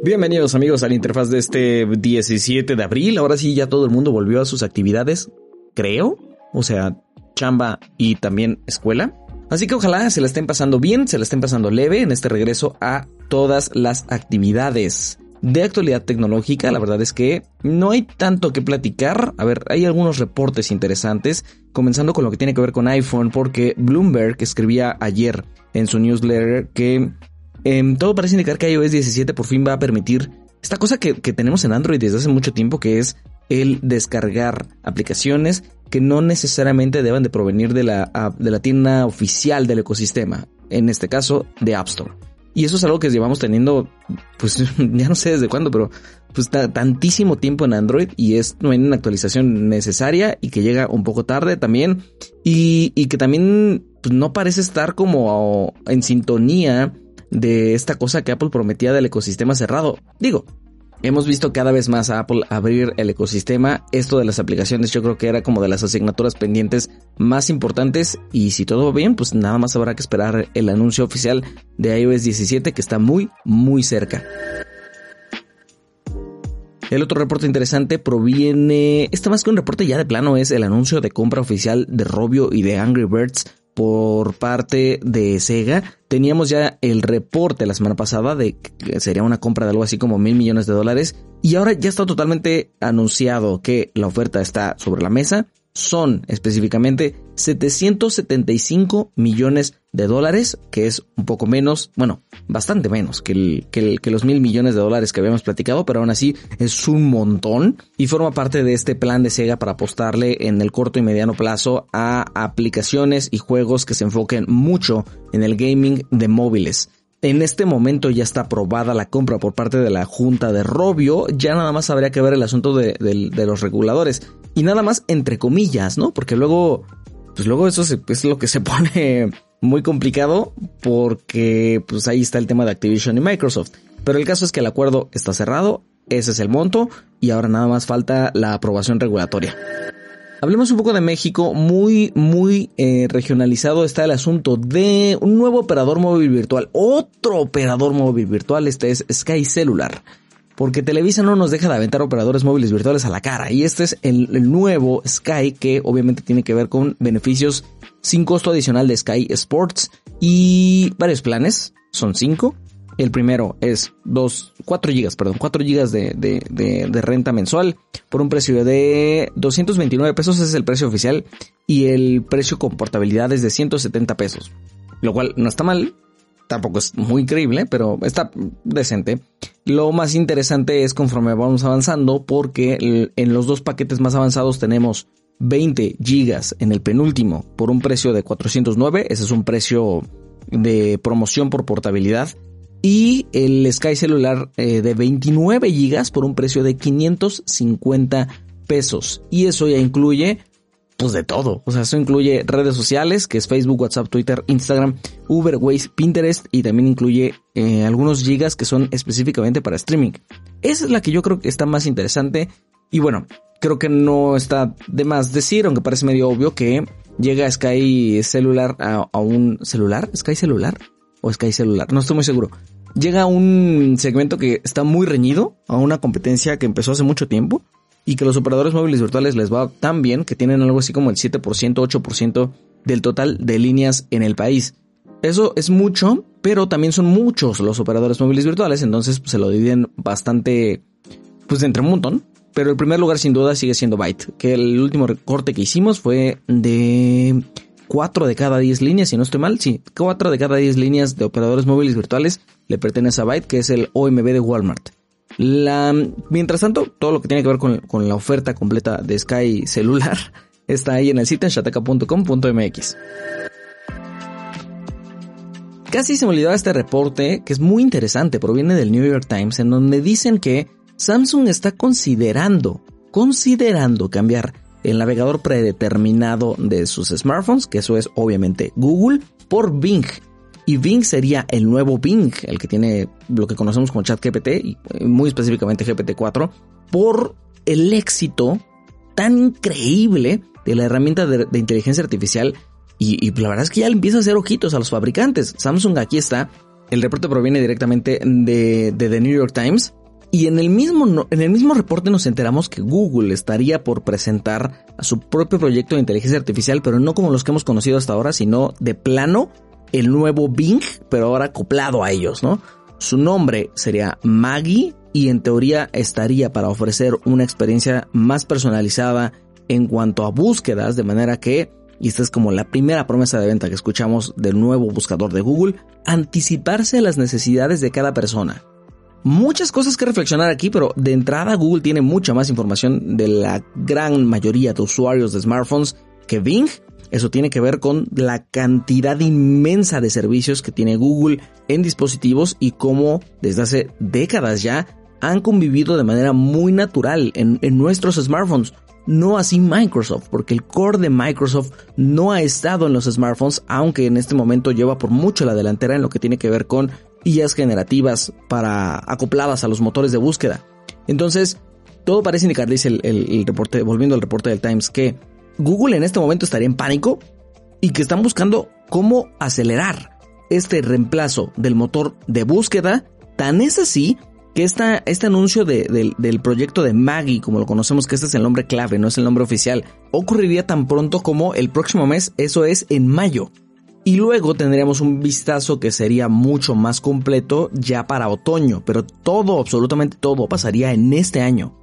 Bienvenidos amigos a la interfaz de este 17 de abril. Ahora sí ya todo el mundo volvió a sus actividades, creo. O sea, chamba y también escuela. Así que ojalá se la estén pasando bien, se la estén pasando leve en este regreso a todas las actividades. De actualidad tecnológica, la verdad es que no hay tanto que platicar. A ver, hay algunos reportes interesantes, comenzando con lo que tiene que ver con iPhone, porque Bloomberg escribía ayer en su newsletter que Em, todo parece indicar que iOS 17 por fin va a permitir esta cosa que, tenemos en Android desde hace mucho tiempo, que es el descargar aplicaciones que no necesariamente deben de provenir de la, de la tienda oficial del ecosistema, en este caso de App Store. Y eso es algo que llevamos teniendo, pues ya no sé desde cuándo, pero pues tantísimo tiempo en Android y es una actualización necesaria y que llega un poco tarde también y, y que también pues, no parece estar como en sintonía de esta cosa que Apple prometía del ecosistema cerrado. Digo, hemos visto cada vez más a Apple abrir el ecosistema. Esto de las aplicaciones yo creo que era como de las asignaturas pendientes más importantes y si todo va bien, pues nada más habrá que esperar el anuncio oficial de iOS 17 que está muy, muy cerca. El otro reporte interesante proviene, está más que un reporte ya de plano, es el anuncio de compra oficial de Robio y de Angry Birds por parte de Sega. Teníamos ya el reporte la semana pasada de que sería una compra de algo así como mil millones de dólares. Y ahora ya está totalmente anunciado que la oferta está sobre la mesa son específicamente 775 millones de dólares, que es un poco menos, bueno, bastante menos que, que, los mil millones de dólares que habíamos platicado, pero aún así es un montón y forma parte de este plan de Sega para apostarle en el corto y mediano plazo a aplicaciones y juegos que se enfoquen mucho en el gaming de móviles. En este momento ya está aprobada la compra por parte de la Junta de Robio, ya nada más habría que ver el asunto de, los reguladores. Y nada más entre comillas, ¿no? Porque luego, pues luego eso es lo que se pone muy complicado porque pues ahí está el tema de Activision y Microsoft. Pero el caso es que el acuerdo está cerrado, ese es el monto y ahora nada más falta la aprobación regulatoria. Hablemos un poco de México, muy, muy eh, regionalizado está el asunto de un nuevo operador móvil virtual, otro operador móvil virtual, este es Sky Cellular, porque Televisa no nos deja de aventar operadores móviles virtuales a la cara, y este es el, nuevo Sky que obviamente tiene que ver con beneficios sin costo adicional de Sky Sports y varios planes, son cinco, el primero es 2, 4 gigas, perdón, 4 gigas de, de, de, renta mensual por un precio de 229 pesos, ese es el precio oficial, y el precio con portabilidad es de 170 pesos. Lo cual no está mal, tampoco es muy increíble, pero está decente. Lo más interesante es conforme vamos avanzando, porque en los dos paquetes más avanzados tenemos 20 gigas en el penúltimo por un precio de 409, ese es un precio de promoción por portabilidad y el Sky celular eh, de 29 GB por un precio de 550 pesos. Y eso ya incluye pues de todo. O sea, eso incluye redes sociales, que es Facebook, WhatsApp, Twitter, Instagram, Uber, Waze, Pinterest y también incluye eh, algunos gigas que son específicamente para streaming. Esa es la que yo creo que está más interesante. Y bueno, creo que no está de más decir, aunque parece medio obvio que llega Sky celular a, a un celular, Sky celular, o Sky Celular, no estoy muy seguro. Llega a un segmento que está muy reñido, a una competencia que empezó hace mucho tiempo y que los operadores móviles virtuales les va tan bien que tienen algo así como el 7%, 8% del total de líneas en el país. Eso es mucho, pero también son muchos los operadores móviles virtuales, entonces pues, se lo dividen bastante, pues entre un montón. Pero el primer lugar sin duda sigue siendo Byte, que el último recorte que hicimos fue de 4 de cada 10 líneas, si no estoy mal, sí, 4 de cada 10 líneas de operadores móviles virtuales le pertenece a Byte, que es el OMB de Walmart. Mientras tanto, todo lo que tiene que ver con, la oferta completa de Sky celular está ahí en el sitio en shataka.com.mx. Casi se me olvidaba este reporte, que es muy interesante, proviene del New York Times, en donde dicen que Samsung está considerando, considerando cambiar el navegador predeterminado de sus smartphones, que eso es obviamente Google, por Bing. Y Bing sería el nuevo Bing, el que tiene lo que conocemos como ChatGPT, y muy específicamente GPT-4, por el éxito tan increíble de la herramienta de, inteligencia artificial. Y, y, la verdad es que ya le empieza a hacer ojitos a los fabricantes. Samsung aquí está El reporte proviene directamente de, de The New York Times y en el, mismo, en el mismo reporte nos enteramos que Google estaría por presentar a su propio proyecto de inteligencia artificial, pero no como los que hemos conocido hasta ahora, sino de plano el nuevo Bing, pero ahora acoplado a ellos, ¿no? Su nombre sería Maggie y en teoría estaría para ofrecer una experiencia más personalizada en cuanto a búsquedas, de manera que, y esta es como la primera promesa de venta que escuchamos del nuevo buscador de Google, anticiparse a las necesidades de cada persona. Muchas cosas que reflexionar aquí, pero de entrada Google tiene mucha más información de la gran mayoría de usuarios de smartphones que Bing. Eso tiene que ver con la cantidad inmensa de servicios que tiene Google en dispositivos y cómo desde hace décadas ya han convivido de manera muy natural en, nuestros smartphones. No así Microsoft, porque el core de Microsoft no ha estado en los smartphones, aunque en este momento lleva por mucho la delantera en lo que tiene que ver con IAs generativas para acopladas a los motores de búsqueda. Entonces, todo parece indicar, dice el, reporte, volviendo al reporte del Times, que Google en este momento estaría en pánico y que están buscando cómo acelerar este reemplazo del motor de búsqueda. Tan es así que esta, este anuncio de, del proyecto de Maggie, como lo conocemos, que este es el nombre clave, no es el nombre oficial, ocurriría tan pronto como el próximo mes, eso es en mayo. Y luego tendríamos un vistazo que sería mucho más completo ya para otoño, pero todo, absolutamente todo, pasaría en este año.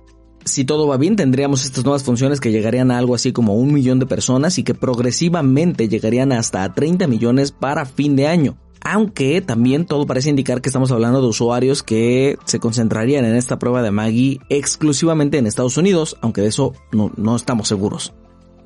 Si todo va bien, tendríamos estas nuevas funciones que llegarían a algo así como un millón de personas y que progresivamente llegarían hasta 30 millones para fin de año. Aunque también todo parece indicar que estamos hablando de usuarios que se concentrarían en esta prueba de Maggie exclusivamente en Estados Unidos, aunque de eso no, no estamos seguros.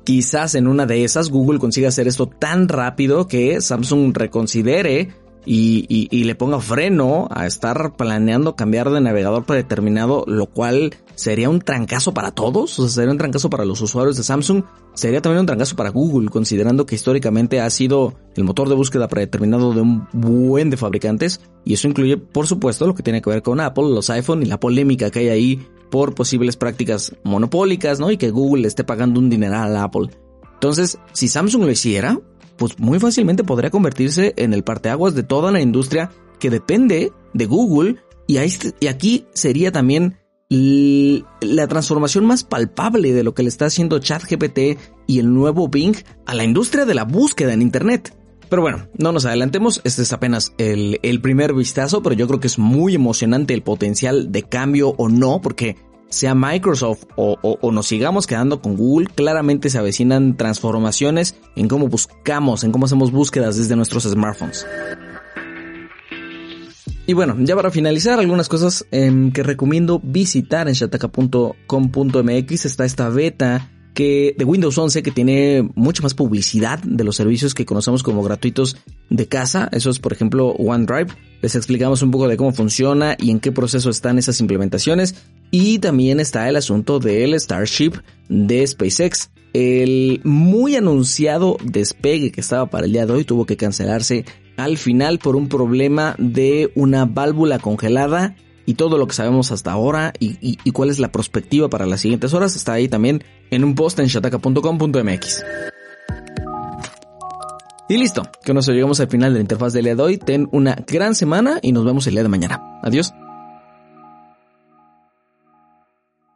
Quizás en una de esas Google consiga hacer esto tan rápido que Samsung reconsidere y, le ponga freno a estar planeando cambiar de navegador predeterminado, lo cual sería un trancazo para todos, o sea, sería un trancazo para los usuarios de Samsung, sería también un trancazo para Google, considerando que históricamente ha sido el motor de búsqueda predeterminado de un buen de fabricantes, y eso incluye, por supuesto, lo que tiene que ver con Apple, los iPhone y la polémica que hay ahí por posibles prácticas monopólicas, ¿no? Y que Google le esté pagando un dineral a Apple. Entonces, si Samsung lo hiciera, pues muy fácilmente podría convertirse en el parteaguas de toda la industria que depende de Google y, y aquí sería también la transformación más palpable de lo que le está haciendo ChatGPT y el nuevo Bing a la industria de la búsqueda en Internet. Pero bueno, no nos adelantemos, este es apenas el, el primer vistazo, pero yo creo que es muy emocionante el potencial de cambio o no, porque sea Microsoft o, o, nos sigamos quedando con Google, claramente se avecinan transformaciones en cómo buscamos, en cómo hacemos búsquedas desde nuestros smartphones. Y bueno, ya para finalizar, algunas cosas em, que recomiendo visitar en shataka.com.mx está esta beta de Windows 11 que tiene mucha más publicidad de los servicios que conocemos como gratuitos de casa. Eso es, por ejemplo, OneDrive. Les explicamos un poco de cómo funciona y en qué proceso están esas implementaciones. Y también está el asunto del Starship de SpaceX. El muy anunciado despegue que estaba para el día de hoy tuvo que cancelarse al final por un problema de una válvula congelada y todo lo que sabemos hasta ahora y, cuál es la perspectiva para las siguientes horas está ahí también en un post en shataka.com.mx. Y listo, que nos llegamos al final de la interfaz del día de hoy. Ten una gran semana y nos vemos el día de mañana. Adiós.